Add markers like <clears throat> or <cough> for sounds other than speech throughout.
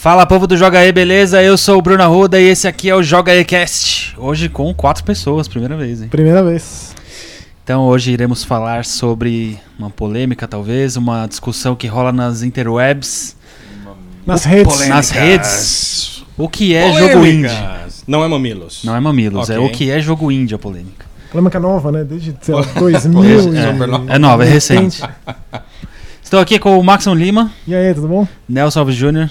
Fala povo do Joga aí, beleza? Eu sou o Bruno Arruda e esse aqui é o Joga aí Cast. Hoje com quatro pessoas, primeira vez, hein? Primeira vez. Então hoje iremos falar sobre uma polêmica, talvez, uma discussão que rola nas interwebs, Nas redes. polêmica. Nas redes. o que é jogo indie. Polêmicas. Não é mamilos. Não é mamilos, é Ok. o que é jogo indie a polêmica. Polêmica nova, né? Desde, sei lá, <laughs> 2000 É, é nova, é recente. Estou aqui com o Maxon Lima, E aí, tudo bom? Nelson Alves Jr.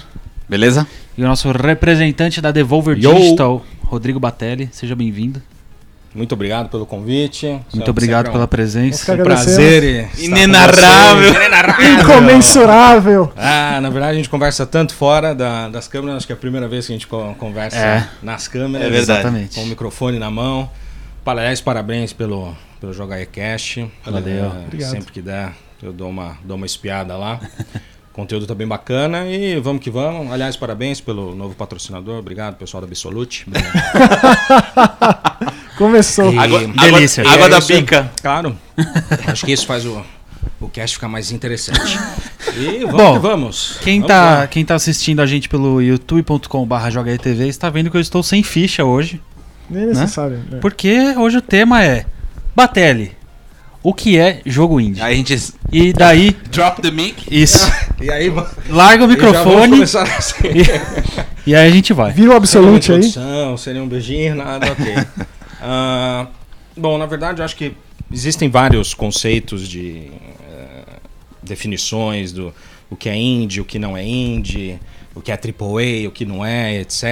Beleza? e o nosso representante da Devolver Yo. Digital, Rodrigo Batelli. Seja bem-vindo. Muito obrigado pelo convite. Muito Sempre obrigado é um- pela presença. Um prazer. Inenarrável. Incomensurável. Ah, na verdade a gente conversa tanto fora da- das câmeras, acho que é a primeira vez que a gente co- conversa É. nas câmeras. É verdade. Exatamente. Com o microfone na mão. Aliás, parabéns pelo, pelo Jogar Cash. Valeu. Obrigado. Sempre que der, eu dou uma, dou uma espiada lá. <laughs> Conteúdo tá bem bacana e vamos que vamos. Aliás, parabéns pelo novo patrocinador. Obrigado, pessoal da Absolute. <laughs> Começou. E- Delícia. água, água É da pica. Claro. Acho que isso faz o, o cast ficar mais interessante. E vamos Bom, que vamos. Quem Vamos tá, lá. quem tá assistindo a gente pelo youtube.com.br JogaTV está vendo que eu estou sem ficha hoje. Nem necessário. né? Porque hoje o tema é Batelli. O que é jogo indie? Aí a gente E daí, drop the mic. isso. <laughs> E aí, Larga o <laughs> e já vamos microfone assim. e aí a gente vai. Vira o Absolute aí. Seria um beijinho, nada, ok. <laughs> Ah, bom, na verdade, eu acho que existem vários conceitos de eh, definições do o que é indie, o que não é indie, o que é AAA, o que não é, etc.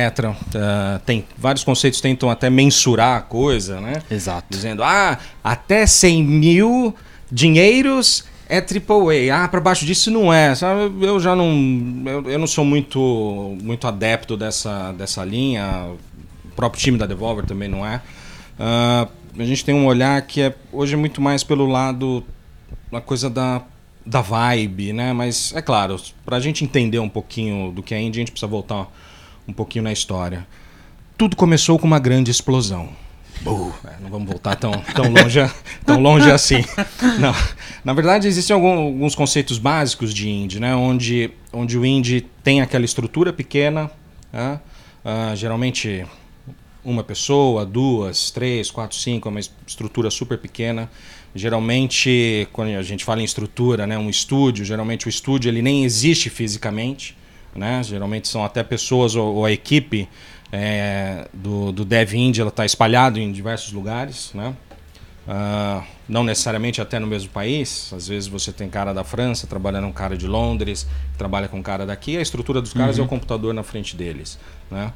Ah, tem vários conceitos tentam até mensurar a coisa, né? Exato. Dizendo, ah, até 100 mil dinheiros é AAA. Ah, para baixo disso não é. Sabe? Eu já não. Eu, eu não sou muito, muito adepto dessa, dessa linha. O próprio time da Devolver também não é. Ah, a gente tem um olhar que é hoje é muito mais pelo lado uma coisa da, da vibe, né? Mas é claro, para a gente entender um pouquinho do que é indie, a gente precisa voltar um pouquinho na história. Tudo começou com uma grande explosão. Uh, não vamos voltar tão, tão, longe, tão longe assim. <laughs> Não. Na verdade, existem algum- alguns conceitos básicos de indie, né? onde, onde o indie tem aquela estrutura pequena, né? Ah, geralmente uma pessoa, duas, três, quatro, cinco, é uma es- estrutura super pequena. Geralmente, quando a gente fala em estrutura, né, um estúdio, geralmente o estúdio ele nem existe fisicamente, né? Geralmente são até pessoas ou, ou a equipe é, do, do Dev Indie está espalhado em diversos lugares, né? Ah, não necessariamente até no mesmo país. Às vezes você tem cara da França trabalhando com um cara de Londres, trabalha com um cara daqui. A estrutura dos caras é o computador na frente deles, né?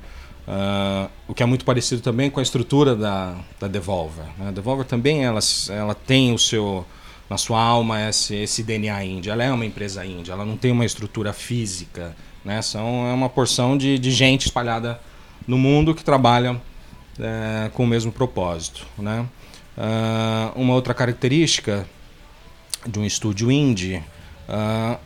Ah, o que é muito parecido também com a estrutura da, da Devolver. né? A Devolver também ela, ela tem o seu na sua alma esse, esse DNA indie. Ela é uma empresa indie. Ela não tem uma estrutura física, né? São é uma porção de, de gente espalhada no mundo que trabalha eh, com o mesmo propósito, né? Ah, uma outra característica de um estúdio indie ah,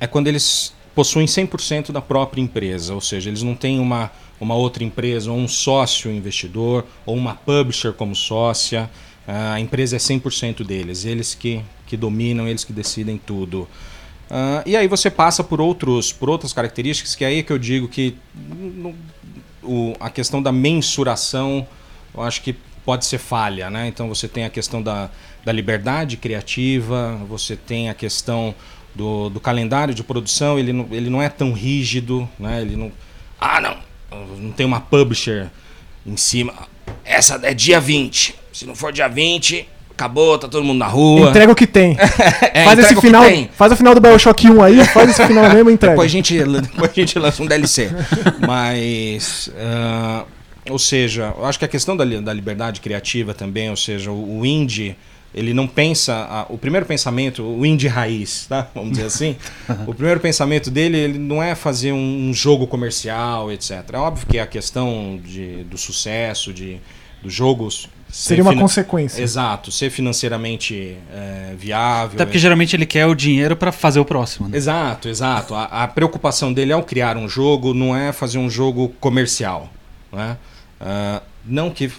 é quando eles possuem 100% da própria empresa, ou seja, eles não têm uma, uma outra empresa, ou um sócio investidor, ou uma publisher como sócia. Ah, a empresa é 100% deles, eles que, que dominam, eles que decidem tudo. Ah, e aí você passa por, outros, por outras características, que é aí que eu digo que não- o- a questão da mensuração, eu acho que pode ser falha, né? Então você tem a questão da, da liberdade criativa, você tem a questão do, do calendário de produção, ele não, ele não é tão rígido, né? Ele não, ah, não, não tem uma publisher em cima. Essa é dia 20. Se não for dia 20, acabou, tá todo mundo na rua. Entrega o que tem. <laughs> É, faz esse final. Faz o final do Bioshock 1 aí, faz esse final mesmo e <laughs> entrega. Depois a gente, depois a gente lança um DLC. <laughs> Mas. ah, ou seja, eu acho que a questão da, da liberdade criativa também, ou seja, o, o indie, ele não pensa. a- o primeiro pensamento, o indie raiz, tá? <laughs> Vamos dizer assim. o primeiro pensamento dele, ele não é fazer um, um jogo comercial, etc. É óbvio que a questão de, do sucesso, de, dos jogos. ser Seria uma consequência. Exato, ser financeiramente eh, viável. Até porque geralmente ele quer o dinheiro pra fazer o próximo, né? Exato, exato. A, a preocupação dele ao criar um jogo não é fazer um jogo comercial. Né? Ah, não que.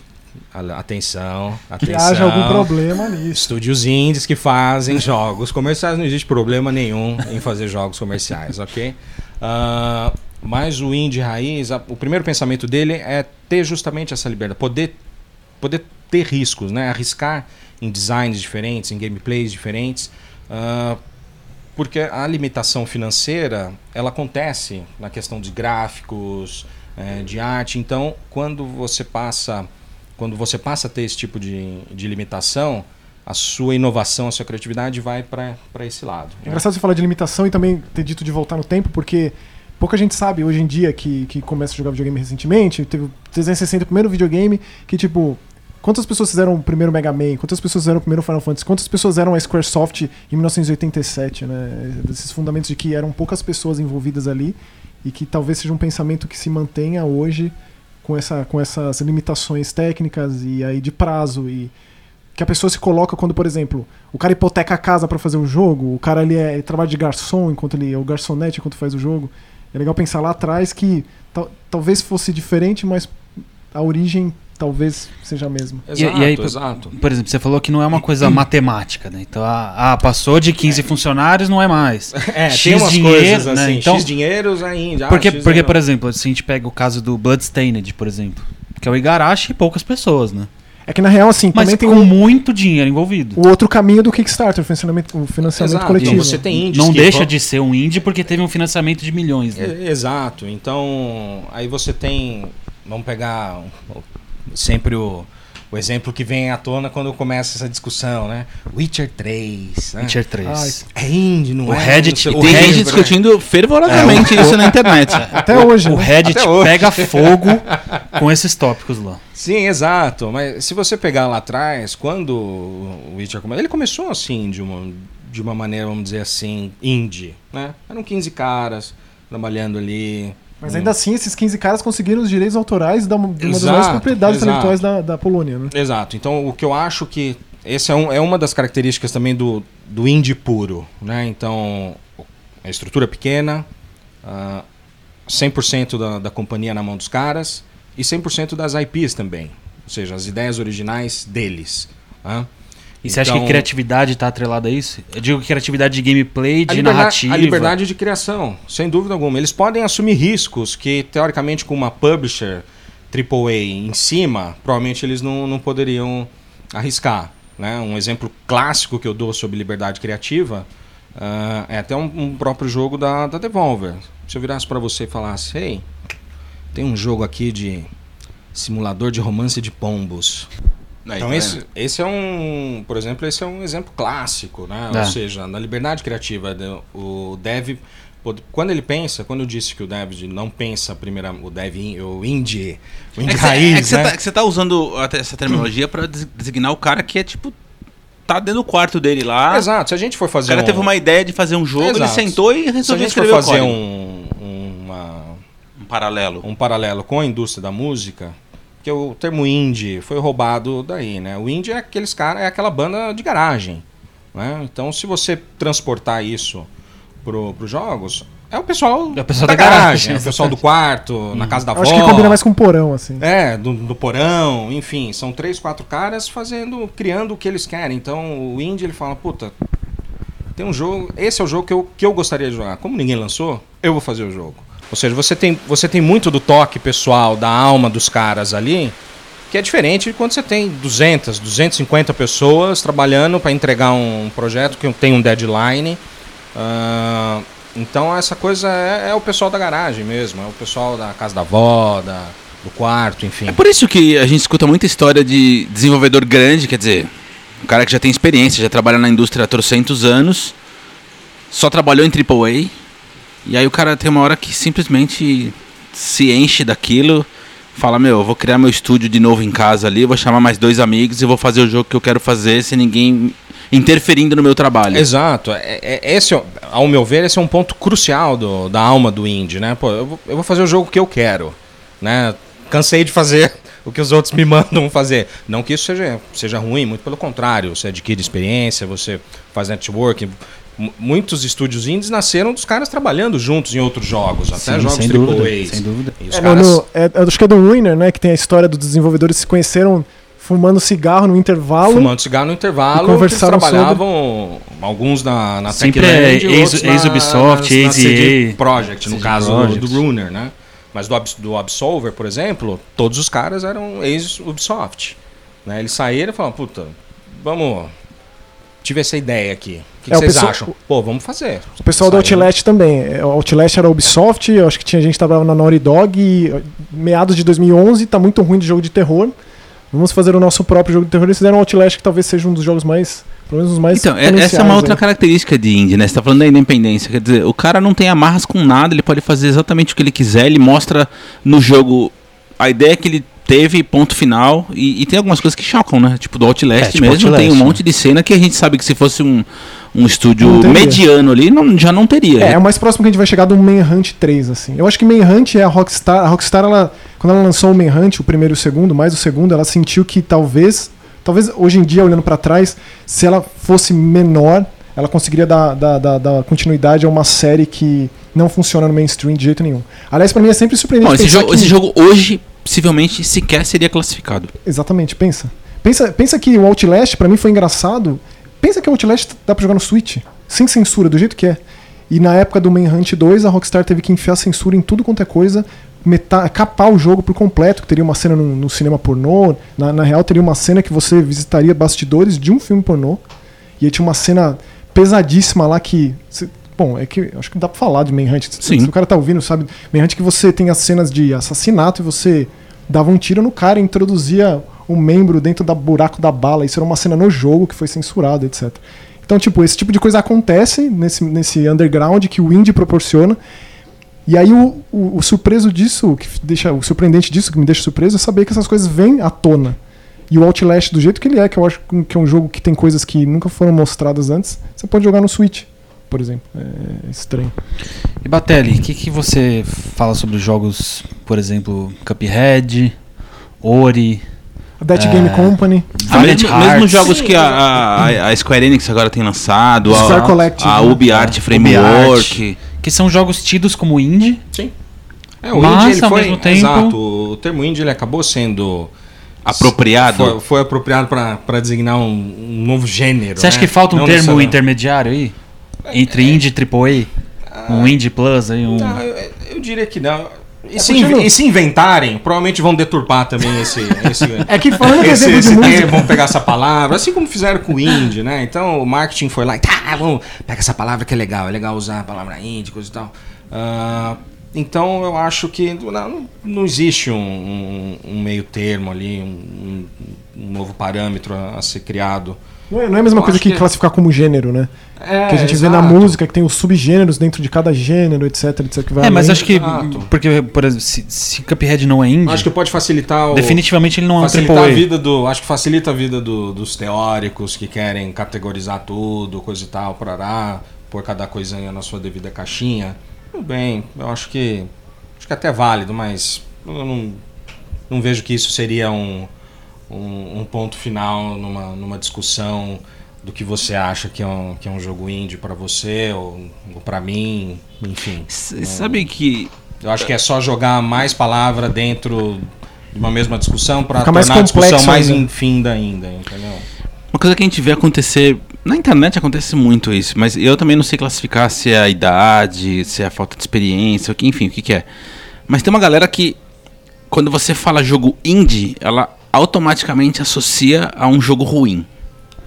a- Atenção, Que atenção. haja algum problema nisso. Estúdios indies que fazem jogos comerciais, não existe problema nenhum em fazer jogos comerciais, ok? Ah, Mas o indie raiz, a- o primeiro pensamento dele é ter justamente essa liberdade, poder, poder ter riscos, né? arriscar em designs diferentes, em gameplays diferentes, ah, porque a limitação financeira ela acontece na questão de gráficos, eh, de arte. Então, quando você passa, quando você passa a ter esse tipo de, de limitação, a sua inovação, a sua criatividade vai para esse lado. É engraçado você falar de limitação e também ter dito de voltar no tempo, porque pouca gente sabe hoje em dia que, que começa a jogar videogame recentemente. Teve o 360, o primeiro videogame, que tipo. Quantas pessoas fizeram o primeiro Mega Man? Quantas pessoas fizeram o primeiro Final Fantasy? Quantas pessoas eram a Squaresoft em 1987, né? Esses fundamentos de que eram poucas pessoas envolvidas ali e que talvez seja um pensamento que se mantenha hoje com, essa, com essas limitações técnicas e aí de prazo e que a pessoa se coloca quando, por exemplo, o cara hipoteca a casa pra fazer o jogo, o cara ele, é, ele trabalha de garçom enquanto ele é o garçonete enquanto faz o jogo. É legal pensar lá atrás que tal- talvez fosse diferente, mas a origem talvez seja a mesma. E- Exato, e aí, por- exato. Por exemplo, você falou que não é uma coisa matemática, né? Então, ah, ah, passou de 15 funcionários, não é mais. <laughs> É, X tem umas dinheiro, coisas né? assim, Então- X dinheiros ainda. ah, Porque, X porque por exemplo, se a gente pega o caso do Bloodstained, por exemplo, que é o Igarashi e poucas pessoas, né? É que na real, assim, Mas também tem com um- muito dinheiro envolvido. o outro caminho do Kickstarter, o financiamento, o financiamento Exato, coletivo. então você tem índios Não que deixa vão- de ser um indie porque teve um financiamento de milhões, né? É, Exato. Então, aí você tem. Vamos pegar sempre o, o exemplo que vem à tona quando começa essa discussão, né? Witcher 3. Né? Witcher 3. É indie, não O é? Reddit- o Tem Reddit- gente discutindo fervorosamente isso na internet. <laughs> Até hoje, O né? Reddit hoje. pega fogo com esses tópicos lá. Sim, exato. Mas se você pegar lá atrás, quando o Witcher começou, ele começou assim, de uma, de uma maneira, vamos dizer assim, indie, né? Eram 15 caras trabalhando ali. Mas Hum. ainda assim, esses 15 caras conseguiram os direitos autorais de uma das maiores propriedades exato. intelectuais da, da Polônia, né? Exato. Então, o que eu acho que esse é, um, é uma das características também do, do indie puro, né? Então, a estrutura é pequena, ah, 100% da, da companhia na mão dos caras e 100% das IPs também, ou seja, as ideias originais deles. né? E você acha que Então, criatividade está atrelada a isso? Eu digo criatividade de gameplay, a de liberdade, narrativa. a liberdade de criação, sem dúvida alguma. Eles podem assumir riscos que, teoricamente, com uma publisher AAA em cima, provavelmente eles não, não poderiam arriscar. Né? Um exemplo clássico que eu dou sobre liberdade criativa ah, é até um, um próprio jogo da, da Devolver. Se eu virasse para você e falasse, hey, tem um jogo aqui de simulador de romance de pombos. Aí, Então tá esse, esse é um, por exemplo, esse é um exemplo clássico, né? É. Ou seja, na liberdade criativa, do- o dev, quando ele pensa, quando eu disse que o dev não pensa primeiro, o dev, in- o indie, o É indie você, raiz, é que você né? tá, que você tá usando essa terminologia pra des- designar o cara que é tipo. Tá dentro do quarto dele lá. Exato, se a gente for O fazer cara um, teve uma ideia de fazer um jogo, ele Exato. sentou e se a resolveu gente for escrever o fazer código. um, uma, um paralelo. um paralelo com a indústria da música, que o termo indie foi roubado daí, né? O indie é aqueles cara, é aquela banda de garagem, né? Então, se você transportar isso pro, pros jogos, é o pessoal, É o pessoal da, da garagem, garagem, é o pessoal do quarto, na casa da avó. acho que combina mais com porão, assim. É, do, do porão, enfim, são três, quatro caras fazendo, criando o que eles querem. Então o indie ele fala, puta, tem um jogo, esse é o jogo que eu, que eu gostaria de jogar. Como ninguém lançou, eu vou fazer o jogo. Ou seja, você tem, você tem muito do toque pessoal, da alma dos caras ali, que é diferente de quando você tem 200, 250 pessoas trabalhando para entregar um projeto que tem um deadline. Ah, então essa coisa é, é o pessoal da garagem mesmo, é o pessoal da casa da avó, da, do quarto, enfim. É por isso que a gente escuta muita história de desenvolvedor grande, quer dizer, um cara que já tem experiência, já trabalha na indústria há trocentos anos, só trabalhou em AAA, e aí o cara tem uma hora que simplesmente se enche daquilo, fala, meu, eu vou criar meu estúdio de novo em casa ali, vou chamar mais dois amigos e vou fazer o jogo que eu quero fazer sem ninguém interferindo no meu trabalho. Exato. É, é- esse, é- ao meu ver, esse é um ponto crucial do- da alma do indie, né? Pô, eu vou, eu vou fazer o jogo que eu quero, né? Cansei de fazer <laughs> o que os outros me mandam fazer. Não que isso seja, seja ruim, muito pelo contrário. Você adquire experiência, você faz networking. Muitos estúdios indies nasceram dos caras trabalhando juntos em outros jogos, até Sim, jogos AAAs. sem dúvida. É, caras... no- é, acho que é do Ruiner, né? Que tem a história dos desenvolvedores que se conheceram fumando cigarro no intervalo. Fumando cigarro no intervalo, E conversaram trabalhavam alguns na, na Sempre Techland, é ex- na- ex-Ubisoft, na-. CD Projekt, no caso Projekt. do, do Runer, né? Mas do, do Absolver, por exemplo, todos os caras eram ex-Ubisoft. Né? Eles saíram e falaram, puta, vamos... Tive essa ideia aqui. O que, que É, o vocês pessoal- acham? Pô, vamos fazer. O pessoal do Saíram. Outlast também. É, O Outlast era Ubisoft, eu acho que tinha gente que trabalhava na Naughty Dog e meados de 2011, tá muito ruim de jogo de terror. Vamos fazer o nosso próprio jogo de terror. Eles fizeram o Outlast, que talvez seja um dos jogos mais, pelo menos os mais Então, é- essa é uma outra aí. característica de indie, né? Você tá falando da independência. Quer dizer, o cara não tem amarras com nada, ele pode fazer exatamente o que ele quiser, ele mostra no jogo a ideia que ele teve, ponto final. E, e tem algumas coisas que chocam, né? Tipo do Outlast É, tipo mesmo, Outlast, tem um né? monte de cena que a gente sabe que se fosse um, um estúdio mediano ali, não, já não teria. É, é o mais próximo que a gente vai chegar do Manhunt 3, assim. Eu acho que Manhunt é a Rockstar. A Rockstar, ela, quando ela lançou o Manhunt, o primeiro e o segundo, mais o segundo, ela sentiu que talvez, talvez hoje em dia, olhando pra trás, se ela fosse menor, ela conseguiria dar, dar, dar, dar continuidade a uma série que não funciona no mainstream de jeito nenhum. Aliás, pra mim é sempre surpreendente Bom, esse, jogo, que... esse jogo hoje, possivelmente, sequer seria classificado. Exatamente, pensa. Pensa, pensa que o Outlast, pra mim, foi engraçado. Pensa que o Outlast dá pra jogar no Switch, sem censura, do jeito que é. E na época do Manhunt 2, a Rockstar teve que enfiar censura em tudo quanto é coisa, capar o jogo por completo, que teria uma cena no, no cinema pornô. Na, na real, teria uma cena que você visitaria bastidores de um filme pornô. E aí tinha uma cena pesadíssima lá que. Bom, é que acho que dá pra falar de Manhunt. Se- Sim. Se o cara tá ouvindo, sabe? Manhunt que você tem as cenas de assassinato e você dava um tiro no cara e introduzia um membro dentro da buraco da bala. Isso era uma cena no jogo que foi censurado, etc. Então, tipo, esse tipo de coisa acontece nesse, nesse underground que o indie proporciona. E aí o, o, o surpreso disso, o que deixa o surpreendente disso, que me deixa surpreso, é saber que essas coisas vêm à tona. E o Outlast, do jeito que ele é, que eu acho que é um jogo que tem coisas que nunca foram mostradas antes, você pode jogar no Switch, por exemplo. É estranho. E Batelli, o que, que você fala sobre jogos, por exemplo, Cuphead, Ori, A Dead É. Game Company. Ah, mesmo, mesmo jogos que a, a, a Square Enix agora tem lançado, Square a, Collective, a né? Ubi Art É, Framework. que são jogos tidos como indie, Sim. É, o Mas, indie, ele ao foi, mesmo tempo- Exato. O termo indie, ele acabou sendo... Apropriado. Foi, foi apropriado para designar um, um novo gênero. Você acha né? que falta um Não termo intermediário aí? Entre indie e AAA? Um indie plus aí, um... Não, eu, eu diria que não. E, se, continua. inv- e se inventarem, provavelmente vão deturpar também esse. <laughs> esse É que falando de esse, exemplo de esse música. termo, vão pegar essa palavra, assim como fizeram com o indie, né? Então o marketing foi lá e tá, vamos, pega essa palavra que é legal, é legal usar a palavra indie, coisa e tal. Ah, então eu acho que não, não existe um, um- um meio termo ali, um, um novo parâmetro a, a ser criado. Não é, não é a mesma Eu coisa que, que- classificar como gênero, né? É, que a gente vê na exato. música, que tem os subgêneros dentro de cada gênero, etc, etc. Que vai É, mas além. acho que, Exato. porque, por exemplo, se, se Cuphead não é indie, Acho que pode facilitar o. definitivamente ele não é um facilitar a vida do acho que facilita a vida do- dos teóricos que querem categorizar tudo coisa e tal parará pôr cada coisinha na sua devida caixinha tudo bem eu acho que acho que até é válido mas eu não, não vejo que isso seria um, um, um ponto final numa, numa discussão do que você acha que é um, que é um jogo indie para você ou, ou para mim enfim S- Sabe que eu acho que é só jogar mais palavra dentro de uma mesma discussão para tornar mais a discussão mais ainda. infinda ainda, entendeu? Uma coisa que a gente vê acontecer. Na internet acontece muito isso, mas eu também não sei classificar se é a idade, se é a falta de experiência, enfim, o que, que é. Mas tem uma galera que, quando você fala jogo indie, ela automaticamente associa a um jogo ruim.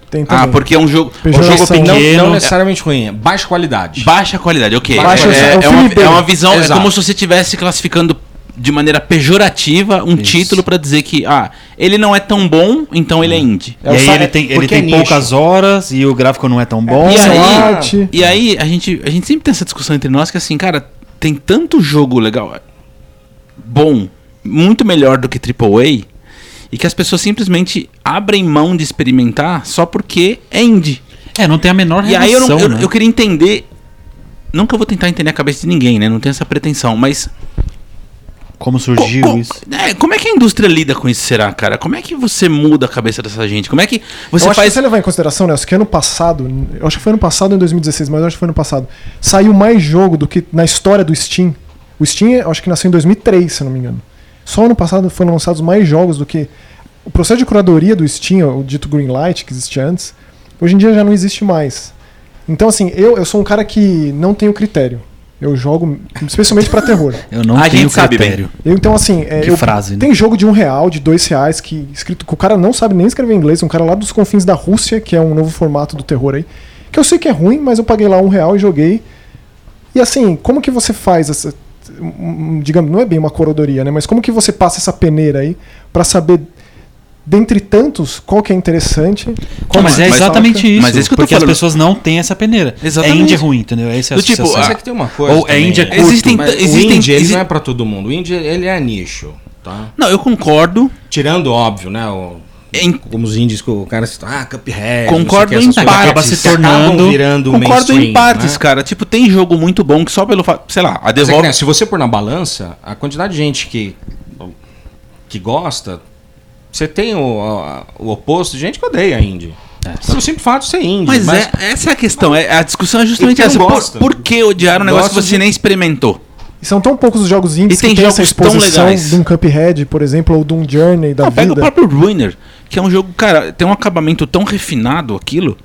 Tem Ah, porque é um jogo, um jogo Não, pequeno. não necessariamente ruim, é baixa qualidade. Baixa qualidade, ok. Baixa- é, é é uma, é uma visão, é Exato. como se você estivesse classificando de maneira pejorativa um Isso. título pra dizer que, ah, ele não é tão bom, então ele é indie. É e aí ele tem, ele tem é nicho. poucas horas e o gráfico não é tão bom. E Pixel aí-. E aí, a gente, a gente sempre tem essa discussão entre nós que assim, cara, tem tanto jogo legal, bom, muito melhor do que AAA, e que as pessoas simplesmente abrem mão de experimentar só porque é indie. É, não tem a menor E relação, aí eu, não, eu, né? eu queria entender. Nunca vou tentar entender a cabeça de ninguém, né? Não tenho essa pretensão, mas. Como surgiu co- co- isso. é, como é que a indústria lida com isso, será, cara? Como é que você muda a cabeça dessa gente? Como é que você eu acho faz. que você levar em consideração, Nelson, que ano passado, eu acho que foi ano passado em 2016, mas eu acho que foi ano passado, saiu mais jogo do que na história do Steam. O Steam, eu acho que nasceu em 2003, se eu não me engano. Só ano passado foram lançados mais jogos do que o processo de curadoria do Steam, o dito Greenlight, que existia antes, hoje em dia já não existe mais. Então, assim, eu, eu sou um cara que não tenho critério. Eu jogo especialmente pra terror. <laughs> Eu não A tenho gente sabe critério. Eu, então, assim, é, Que eu- frase, né? tem jogo de um real, de dois reais, que escrito que o cara não sabe nem escrever inglês, um cara lá dos confins da Rússia, que é um novo formato do terror aí. Que eu sei que é ruim, mas eu paguei lá um real e joguei. E assim, como que você faz essa. Digamos, não é bem uma corodoria, né? Mas como que você passa essa peneira aí pra saber, dentre tantos, qual que é interessante? Qual mas é destaca? exatamente isso. Mas é isso que eu tô porque as falando. pessoas não têm essa peneira. Exatamente. É indie ruim, entendeu? Esse é a Do tipo, associação. Mas é que tem uma coisa. Ou é também, Índia né? curto. Existem- Mas existem- o indie ele exi- não é pra todo mundo. O indie ele é nicho, tá? Não, eu concordo. Tirando, óbvio, né? O, Em- como os indies que o cara cita, ah, Cuphead. Concordo em que, essas parte. coisas Acaba se tornando- virando Concordo em mainstream, partes, né? cara. Tipo, tem jogo muito bom que só pelo fato. Sei lá, a Mas é Devolver. né, se você pôr na balança, a quantidade de gente que, que gosta, você tem o, a- o oposto de gente que odeia indie. É. Pelo simples fato de ser indie. Mas, é, essa é a questão. É, a discussão é justamente essa. Por, por que odiar um negócio que você de- nem experimentou? E são tão poucos os jogos indies E tem que tem essa jogos tão exposição legais. de um Cuphead, por exemplo, ou de um Journey da Não, pega o vida. próprio Ruiner, que é um jogo, cara, tem um acabamento tão refinado aquilo.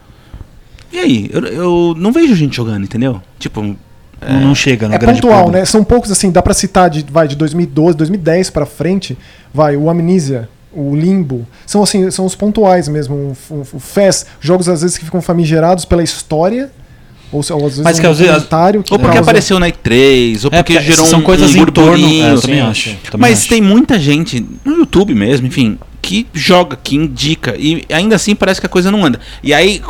E aí? Eu, eu não vejo gente jogando, entendeu? Tipo, Não, não chega no É grande pontual, público. né? São poucos, assim, dá pra citar de, vai, de 2012, 2010 pra frente, vai, o Amnesia, o Limbo, são assim, são os pontuais mesmo, o, o, o Fest, jogos às vezes que ficam famigerados pela história, ou, se- ou às vezes Mas um que às vezes- comentário que ou porque causa- apareceu na E3, ou É, porque porque gerou são um, coisas um em torno. É, eu também acho. também Mas acho. tem muita gente no YouTube mesmo, enfim, que joga, que indica, e ainda assim parece que a coisa não anda. E aí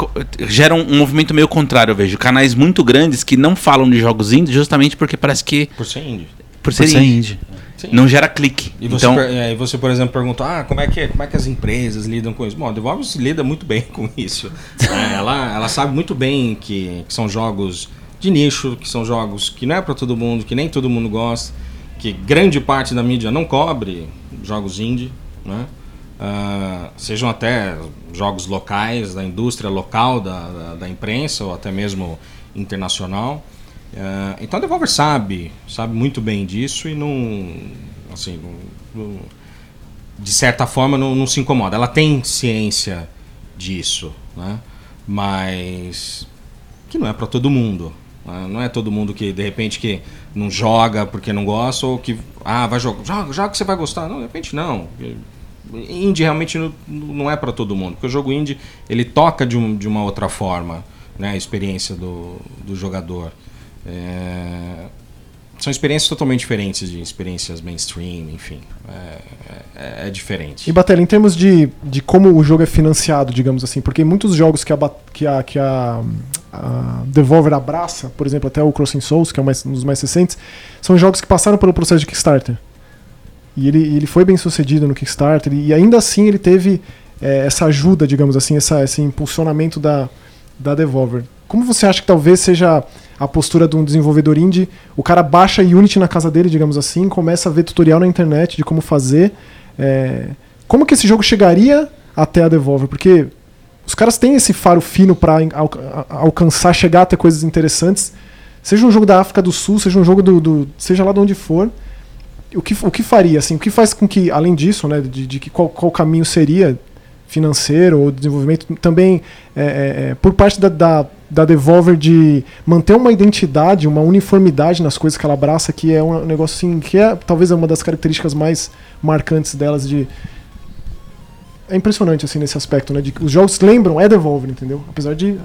gera um, um movimento meio contrário, eu vejo. Canais muito grandes que não falam de jogos indie justamente porque parece que, Por ser indie. por ser Por ser indie, indie. Sim. não gera clique. E você, então, per- e aí você, por exemplo, pergunta, ah, como é, que, como é que as empresas lidam com isso? Bom, a Devolver se lida muito bem <laughs> com isso. É, ela, ela sabe muito bem que, que são jogos de nicho, que são jogos que não é para todo mundo, que nem todo mundo gosta, que grande parte da mídia não cobre jogos indie, né? Ah, sejam até jogos locais, da indústria local, da, da, da imprensa, ou até mesmo internacional. Ah, então a Devolver sabe, sabe muito bem disso e não, assim, não- não- de certa forma não, não se incomoda. Ela tem ciência disso, né? Mas que não é para todo mundo. né? Não é todo mundo que de repente que não joga porque não gosta ou que ah vai jogar, joga, joga que você vai gostar. Não, de repente não. Indie realmente não, não é para todo mundo, porque o jogo indie ele toca de, um, de uma outra forma, né? A experiência do, do jogador. É, são experiências totalmente diferentes de experiências mainstream, enfim. É, é- é diferente. E Batelli, em termos de, de como o jogo é financiado, digamos assim, porque muitos jogos que a, que a, que a, a Devolver abraça, por exemplo, até o Crossing Souls, que é um dos mais recentes, são jogos que passaram pelo processo de Kickstarter. E ele, ele foi bem sucedido no Kickstarter, e ainda assim ele teve é, essa ajuda, digamos assim, essa, esse impulsionamento da, da Devolver. Como você acha que talvez seja a postura de um desenvolvedor indie? O cara baixa Unity na casa dele, digamos assim, começa a ver tutorial na internet de como fazer. é, como que esse jogo chegaria até a Devolver? Porque os caras têm esse faro fino para alcançar, chegar até coisas interessantes. Seja um jogo da África do Sul, seja um jogo do, do- seja lá de onde for. O que, o que faria, assim, o que faz com que, além disso, né, de, de que qual, qual caminho seria financeiro ou desenvolvimento, também é, é, é, por parte da, da, da Devolver de manter uma identidade, uma uniformidade nas coisas que ela abraça, que é um negócio assim, que é talvez é uma das características mais marcantes delas de é impressionante assim nesse aspecto, né, de que os jogos lembram é Devolver, entendeu? Apesar de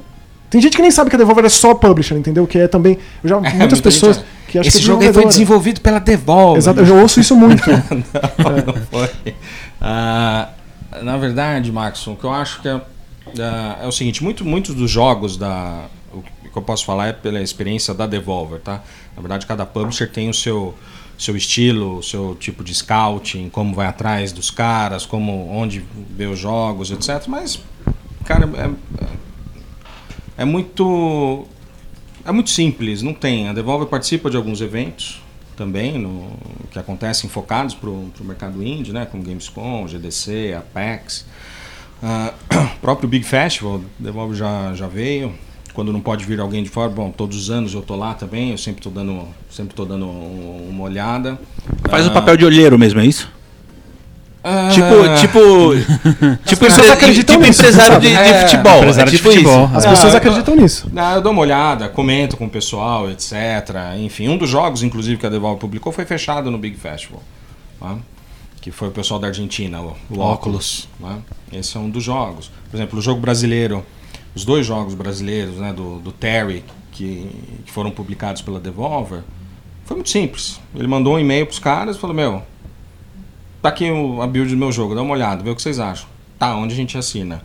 tem gente que nem sabe que a Devolver é só publisher, entendeu? Que é também já <laughs> muitas muita pessoas gente- que acham Esse que é jogo aí foi desenvolvido pela Devolver. Exato, eu já ouço isso muito. <laughs> não, não foi. Ah, na verdade, Max, o que eu acho que é, ah, é o seguinte: muito, muitos dos jogos da. O que eu posso falar é pela experiência da Devolver, tá? Na verdade, cada publisher tem o seu, seu estilo, o seu tipo de scouting, como vai atrás dos caras, como onde vê os jogos, etc. Mas, cara, é, é muito. É muito simples, não tem. A Devolver participa de alguns eventos também, no, que acontecem focados para o mercado indie, né, como Gamescom, GDC, Apex. <clears throat> O próprio Big Festival, a Devolver já, já veio. Quando não pode vir alguém de fora, bom, todos os anos eu tô lá também, eu sempre tô dando, sempre tô dando um- uma olhada. faz o Ah, papel de olheiro mesmo, é isso? Ah, Tipo, tipo, <laughs> tipo, pessoas empre- acreditam tipo nisso, empresário de, de É, futebol. empresário é de tipo futebol. isso. As Ah, pessoas eu- acreditam nisso. Ah, eu dou uma olhada, comento com o pessoal, etc. Enfim, um dos jogos, inclusive, que a Devolve publicou foi fechado no Big Festival. tá? Que foi o pessoal da Argentina, o, o Oculus. né? Esse é um dos jogos. Por exemplo, o jogo brasileiro, os dois jogos brasileiros né, do, do Terry, que, que foram publicados pela Devolver, foi muito simples. Ele mandou um e-mail pros caras e falou: Meu, tá aqui o- a build do meu jogo, dá uma olhada, vê o que vocês acham. Tá, onde a gente assina.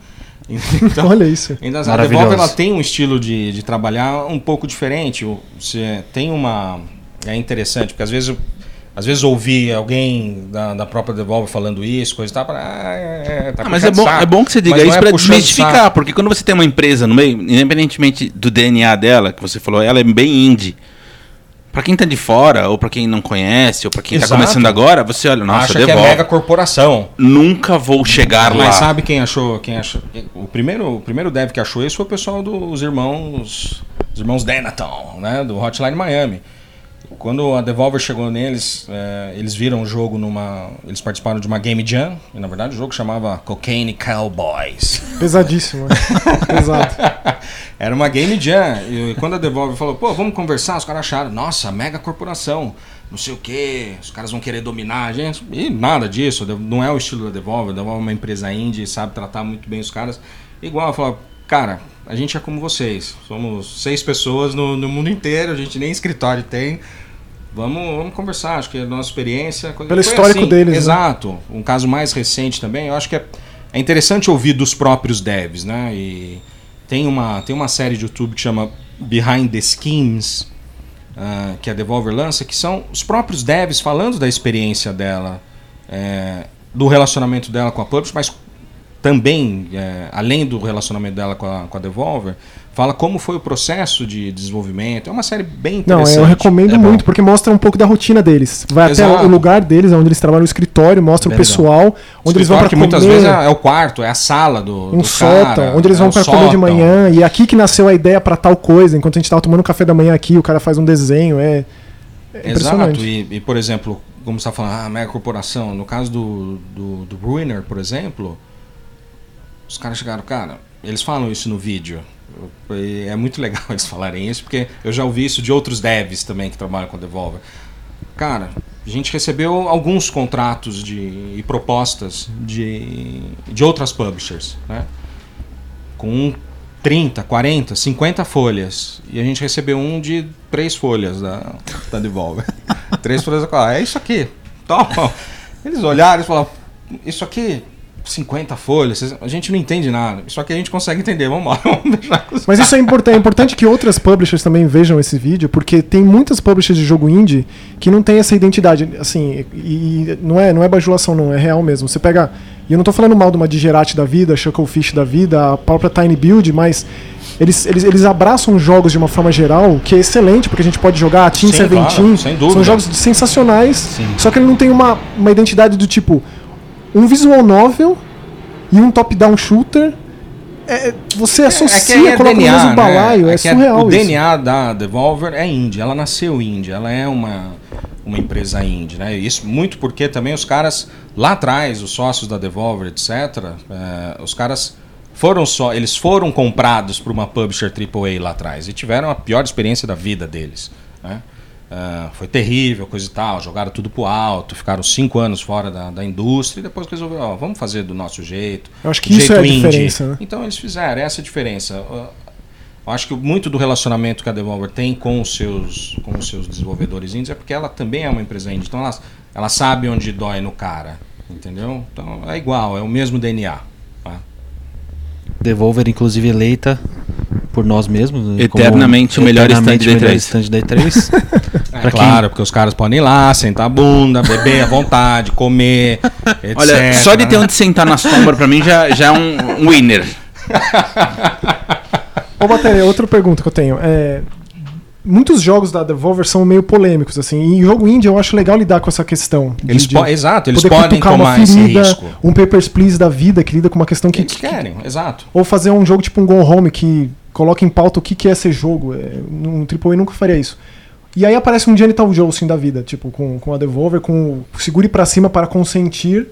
<laughs> Então, Olha isso. Ainda a Maravilhoso. Devolver ela tem um estilo de, de trabalhar um pouco diferente. Você tem uma. É interessante, porque às vezes, às vezes eu ouvi alguém da, da própria Devolver falando isso, coisa e tal. para- Ah, é, é, tá Ah, mas é bom, é bom que você diga isso é pra puxando desmistificar, porque quando você tem uma empresa no meio, independentemente do DNA dela, que você falou, ela é bem indie. Pra quem tá de fora, ou pra quem não conhece, ou pra quem tá Exato. começando agora, você olha, nossa, Acha que é devolve. mega corporação. Nunca vou chegar lá. Mas sabe quem achou? Quem achou? O primeiro, o primeiro dev que achou isso foi o pessoal dos irmãos. Os irmãos Denaton, né? Do Hotline Miami. Quando a Devolver chegou neles, eh, eles viram o jogo numa. Eles participaram de uma Game Jam, e na verdade o jogo chamava Cocaine Cowboys. Pesadíssimo. né? <laughs> Pesado. Era uma Game Jam. E quando a Devolver falou, pô, vamos conversar, os caras acharam, nossa, mega corporação, não sei o quê, os caras vão querer dominar a gente. E nada disso, não é o estilo da Devolver. A Devolver é uma empresa indie, sabe tratar muito bem os caras. Igual, falou, cara, a gente é como vocês. Somos seis pessoas no, no mundo inteiro, a gente nem escritório tem. Vamos, vamos conversar, acho que a nossa experiência. Pelo histórico deles, né? Exato. Um caso mais recente também, eu acho que é, é interessante ouvir dos próprios devs, né? E tem uma, tem uma série de YouTube que chama Behind the Schemes, ah, que a Devolver lança, que são os próprios devs falando da experiência dela, é, do relacionamento dela com a Publish, mas também, é, além do relacionamento dela com a, com a Devolver, fala como foi o processo de desenvolvimento. É uma série bem Não, interessante. eu recomendo É bom. muito, porque mostra um pouco da rotina deles. Vai Exato. até o lugar deles, onde eles trabalham no escritório, mostra o pessoal, onde eles vão Escritório que muitas comer, vezes é, é o quarto, é a sala do, um sótão, onde eles é vão o pra comer de manhã, e aqui que nasceu a ideia pra tal coisa, enquanto a gente tava tomando café da manhã aqui, o cara faz um desenho, é, é Exato, e, e, por exemplo, como você está falando, ah, mega corporação, no caso do, do, do Ruiner, por exemplo, os caras chegaram, cara, eles falam isso no vídeo. É muito legal <laughs> eles falarem isso, porque eu já ouvi isso de outros devs também que trabalham com Devolver. Cara, a gente recebeu alguns contratos de, e propostas de, de outras publishers, né? Com 30, 40, 50 folhas. E a gente recebeu um de três folhas da, da Devolver. <laughs> três folhas. Ah, é isso aqui. Toma. Eles olharam e falaram: Isso aqui, 50 folhas, a gente não entende nada. Isso aqui a gente consegue entender. Vamos <laughs> lá, vamos deixar Mas isso é importante, é importante que outras publishers também vejam esse vídeo, porque tem muitas publishers de jogo indie que não tem essa identidade, assim, e, não é, não é bajulação não, é real mesmo. Você pega, e eu não tô falando mal de uma Digerati da vida, Shucklefish da vida, a própria Tiny Build, mas eles, eles, eles abraçam jogos de uma forma geral, que é excelente, porque a gente pode jogar a Team Sim, Seventeen, claro, sem dúvida. são jogos sensacionais, só que ele não tem uma, uma identidade do tipo um visual novel e um top-down shooter. É, você associa, coloca no mesmo balaio, é, É surreal O isso. DNA da Devolver é indie, ela nasceu indie, ela é uma, uma empresa indie, né? Isso muito porque também os caras lá atrás, os sócios da Devolver, etc., é, os caras foram só, eles foram comprados por uma publisher AAA lá atrás e tiveram a pior experiência da vida deles, né? É, foi terrível, coisa e tal, jogaram tudo pro alto, ficaram cinco anos fora da, da indústria e depois resolveram, ó, vamos fazer do nosso jeito. Eu acho que isso é a jeito indie. diferença, né? Então eles fizeram, essa é a diferença. Eu eu acho que muito do relacionamento que a Devolver tem com os seus, com os seus desenvolvedores indies é porque ela também é uma empresa indie. Então ela, ela sabe onde dói no cara. Entendeu? Então é igual, é o mesmo DNA. Devolver, inclusive, eleita por nós mesmos. né, Eternamente como o melhor eternamente stand da o melhor E3. stand da E3. <laughs> É claro, porque os caras podem ir lá, sentar a bunda, beber à vontade, comer, etc. <laughs> Olha, só de ter né? onde sentar na sombra pra mim já, já é um, um winner. Ô, Bateria, outra pergunta que eu tenho. É, muitos jogos da Devolver são meio polêmicos, assim. E jogo indie eu acho legal lidar com essa questão. de- Eles de exato, eles podem tomar esse ferida, risco. Um Papers, Please da vida que lida com uma questão que... Eles querem, exato. Ou fazer um jogo tipo um Go Home que coloca em pauta o que, que é ser jogo. É, um AAA nunca faria isso. E aí aparece um Genital Joe, assim, da vida, tipo, com, com a Devolver, com o segure pra cima para consentir.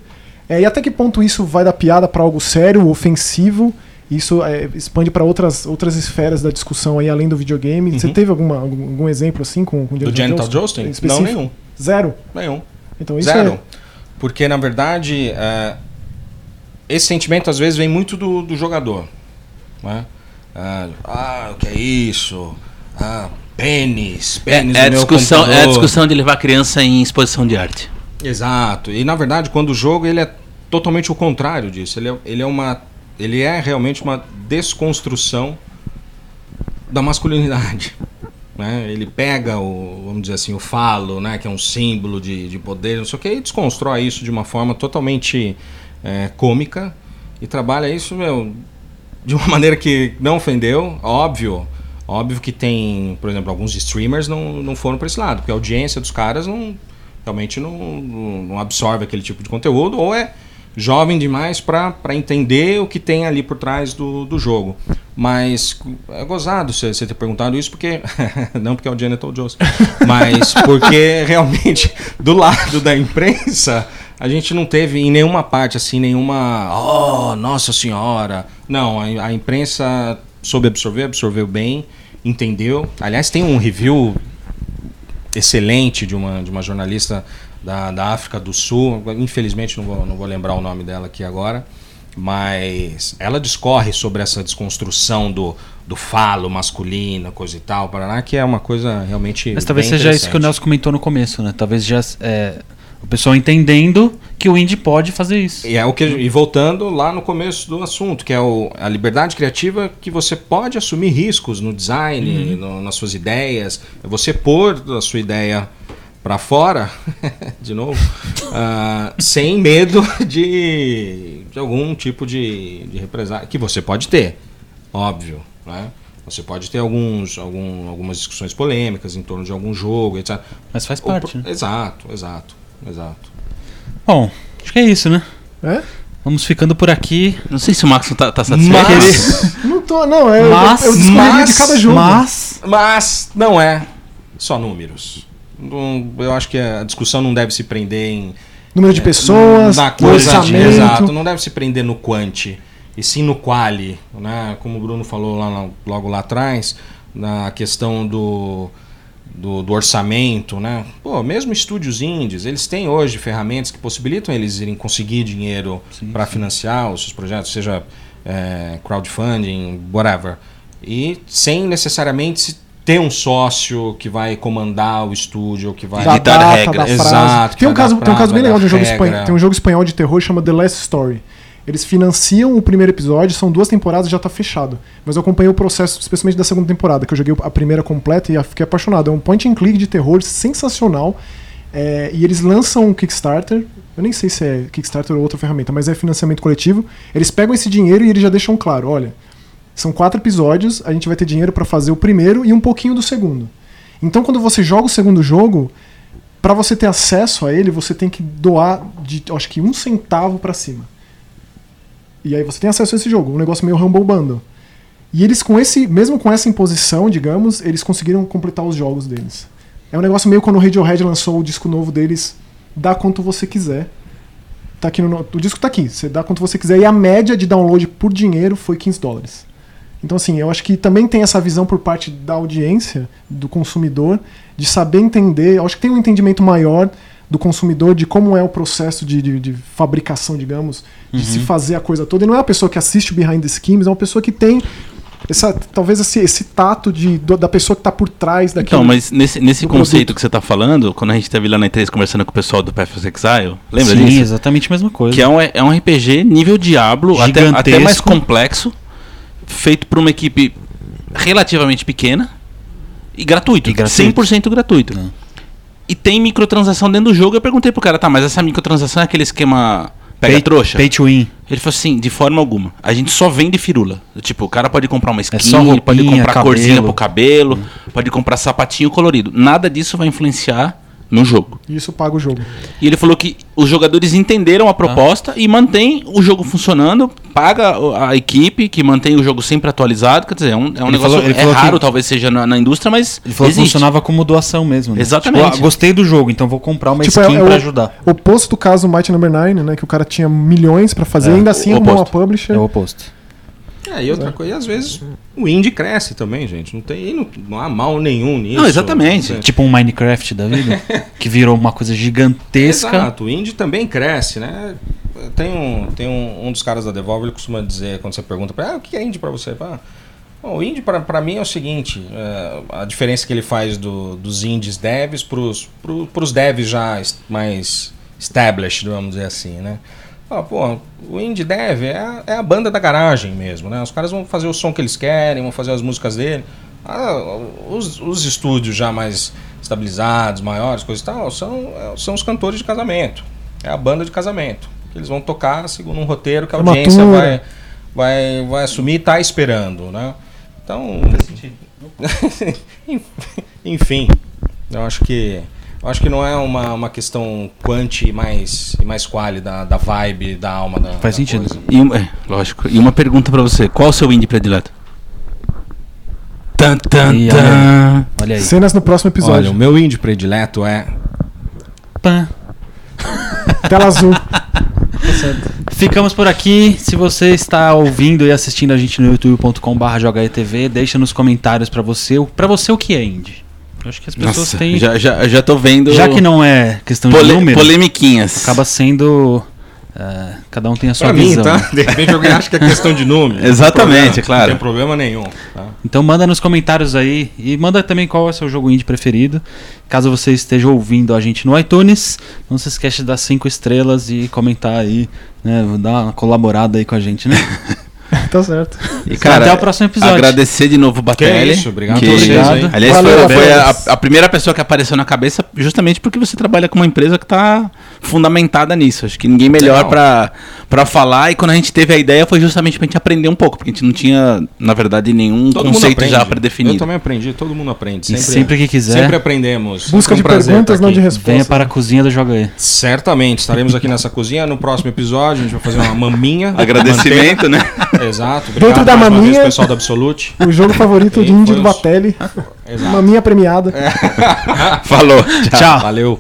É, e até que ponto isso vai dar piada pra algo sério, ofensivo? Isso é, expande pra outras, outras esferas da discussão aí, além do videogame. Você Uhum. teve alguma, algum, algum exemplo assim com, com Do Genital Jousting? Não, nenhum. Zero? Nenhum. Então isso Zero. é... Porque, na verdade, é, esse sentimento às vezes vem muito do, do jogador. Né? Ah, ah, o que é isso? Ah, pênis, pênis É, é, discussão, é a discussão de levar a criança em exposição de arte. Exato. E na verdade, quando o jogo ele é totalmente o contrário disso. Ele é, ele é uma ele é realmente uma desconstrução da masculinidade. <laughs> Né? Ele pega o, vamos dizer assim, o falo, né? que é um símbolo de, de poder, não sei o que, e desconstrói isso de uma forma totalmente é, cômica e trabalha isso meu, de uma <laughs> maneira que não ofendeu, óbvio. Óbvio que tem, por exemplo, alguns streamers não, não foram para esse lado, porque a audiência dos caras não realmente não, não absorve aquele tipo de conteúdo ou é jovem demais para entender o que tem ali por trás do, do jogo. Mas é gozado você ter perguntado isso, porque. <laughs> não porque é o Genital Jones, <laughs> mas porque realmente, do lado da imprensa, a gente não teve em nenhuma parte assim, nenhuma. Oh, nossa senhora! Não, a, a imprensa soube absorver, absorveu bem, entendeu. Aliás, tem um review excelente de uma, de uma jornalista da, da África do Sul. Infelizmente não vou, não vou lembrar o nome dela aqui agora. Mas ela discorre sobre essa desconstrução do, do falo masculino, coisa e tal, Paraná, que é uma coisa realmente. Mas talvez seja isso que o. Nelson comentou no começo, né? Talvez já é, o pessoal entendendo que o indie pode fazer isso. E, é o que, e voltando lá no começo do assunto, que é o, a liberdade criativa que você pode assumir riscos no design, no- nas suas ideias, é você pôr a sua ideia para fora, <laughs> de novo, ah, sem medo <laughs> de, de algum tipo de, de represália, que você pode ter, óbvio, né? Você pode ter alguns, algum, algumas discussões polêmicas em torno de algum jogo, etc. Mas faz parte, né? Exato, exato, exato. Bom, acho que é isso, né? É? Vamos ficando por aqui. Não sei se o Max tá, tá satisfeito. Mas, <laughs> Não tô, não, é, Mas- eu descobri mas- de cada jogo. Mas mas não é só números. Eu acho que a discussão não deve se prender em Número de pessoas, na coisa, orçamento. exato, não deve se prender no quanti e sim no quali, né? Como o Bruno falou lá, logo lá atrás, na questão do, do, do orçamento, né? Pô, mesmo estúdios indies, eles têm hoje ferramentas que possibilitam eles irem conseguir dinheiro para financiar os seus projetos, seja é, crowdfunding, whatever, e sem necessariamente se ter um sócio que vai comandar o estúdio, que vai da Ditar data, frase. Exato, Tem um caso, dar tem um caso bem legal de um dar jogo regra. espanhol. Tem um jogo espanhol de terror chama The Last Story. Eles financiam o primeiro episódio, são duas temporadas e já tá fechado. Mas eu acompanhei o processo, especialmente da segunda temporada, que eu joguei a primeira completa e fiquei apaixonado. É um point and click de terror sensacional. É, e eles lançam um Kickstarter. Eu nem sei se é Kickstarter ou outra ferramenta, mas é financiamento coletivo. Eles pegam esse dinheiro e eles já deixam claro: olha, são quatro episódios, a gente vai ter dinheiro pra fazer o primeiro e um pouquinho do segundo. Então, quando você joga o segundo jogo, Pra você ter acesso a ele, você tem que doar de, acho que um centavo pra cima. E aí você tem acesso a esse jogo, um negócio meio Humble Bundle. E eles com esse, mesmo com essa imposição, digamos, eles conseguiram completar os jogos deles. É um negócio meio quando o Radiohead lançou o disco novo deles, dá quanto você quiser. Tá aqui no, o disco tá aqui, você dá quanto você quiser e a média de download por dinheiro foi 15 dólares. Então, assim, eu acho que também tem essa visão por parte da audiência, do consumidor, de saber entender. Eu acho que tem um entendimento maior do consumidor de como é o processo de, de, de fabricação, digamos, de se fazer a coisa toda. E não é uma pessoa que assiste o behind the schemes, é uma pessoa que tem essa, talvez esse, esse tato de, do- da pessoa que está por trás daquilo. Então, mas nesse, nesse conceito produto. que você tá falando, quando a gente teve lá na E3 conversando com o pessoal do Path of Exile, lembra Sim, disso? exatamente a mesma coisa. Que é um, é um RPG nível Diablo, até, até mais complexo, feito por uma equipe relativamente pequena e gratuito. E gratuito. 100% gratuito. É. E tem microtransação dentro do jogo. Eu perguntei pro cara, tá, mas essa microtransação é aquele esquema pega Pay- trouxa? Pay to win. Ele falou assim, de forma alguma. A gente só vende firula. Tipo, o cara pode comprar uma skin, É só ele pode roupinha, comprar cabelo. corzinha pro cabelo, pode comprar sapatinho colorido. Nada disso vai influenciar no jogo. Isso paga o jogo. E ele falou que os jogadores entenderam a proposta e mantém o jogo funcionando paga o- a equipe, que mantém o jogo sempre atualizado. Quer dizer, é um, é um Ele negócio. falou- ele é falou que- raro, talvez seja na, na indústria, mas. Ele falou que existe. funcionava como doação mesmo. Né? Exatamente. Tipo, ah, gostei do jogo, então vou comprar uma Tipo, é- skin é o- pra ajudar. Oposto do caso Might Number 9, né? Que o cara tinha milhões pra fazer, É, ainda assim o arrumou uma publisher. É o oposto. É, e outra coisa, e às vezes o indie cresce também, gente. Não tem não, não há mal nenhum nisso. Não, exatamente. Não tem- Tipo um Minecraft da vida, <laughs> que virou uma coisa gigantesca. Exato, o indie também cresce, né? Tem um, tem um, um dos caras da Devolver, ele costuma dizer, quando você pergunta ele, ah, o que é indie pra você? Fala, Bom, o indie pra mim é o seguinte, é, a diferença que ele faz do- dos indies devs pros, pro, devs já mais established, vamos dizer assim, né? Fala, pô, o indie dev é a, é a banda da garagem mesmo, né? Os caras vão fazer o som que eles querem, vão fazer as músicas dele. Ah, os, os estúdios já mais estabilizados, maiores, coisas e tal, são, são os cantores de casamento. É a banda de casamento. Eles vão tocar segundo um roteiro que a Formatura. audiência vai, vai, vai assumir e tá esperando, né? Então, <laughs> enfim, eu acho que eu acho que não é uma, uma questão quanti e mais e mais quali da, da vibe, da alma da Faz da sentido. coisa. E, um- é, lógico. E uma pergunta pra você: qual o seu indie predileto? Tan, tan, tan. Olha aí. Cenas no próximo Olha, episódio. o meu indie predileto é Pã. Tela azul. <laughs> Ficamos por aqui. Se você está ouvindo e assistindo a gente no youtube.com.br jogaetv, deixa nos comentários pra você, o- pra você o que é indie. Eu acho que as pessoas Nossa, têm. já, já, já tô vendo. Já que não é questão de pole- número, polemiquinhas. acaba sendo. ah, cada um tem a sua pra mim, visão. tá? De repente alguém acha que é questão de número. <laughs> Exatamente, é claro. Não tem problema nenhum. Tá? Então manda nos comentários aí e manda também qual é o seu jogo indie preferido. Caso você esteja ouvindo a gente no iTunes, não se esqueça de dar cinco estrelas e comentar aí, né? Dar uma colaborada aí com a gente, né? <laughs> tá certo. E, Até o próximo episódio. Agradecer de novo o Batelli. isso, obrigado que- a aí. Aliás, Valeu, foi, foi a, a primeira pessoa que apareceu na cabeça justamente porque você trabalha com uma empresa que está fundamentada nisso. Acho que ninguém melhor para para falar. E quando a gente teve a ideia foi justamente pra gente aprender um pouco, porque a gente não tinha, na verdade, nenhum Todo conceito já Eu predefinido. também aprendi, todo mundo aprende. Sempre, sempre que quiser, Sempre aprendemos. Busca É um de prazer perguntas, não de respostas. venha para a cozinha do Joga aí. Certamente, estaremos aqui nessa cozinha. No próximo episódio, a gente vai fazer uma maminha. Agradecimento, né? Manteiga. Exato. Obrigado Dentro da maminha- pessoal da Absolute. <laughs> O jogo favorito indie foi do Batelli. Exato. Maminha premiada. <laughs> Falou. Tchau. Valeu.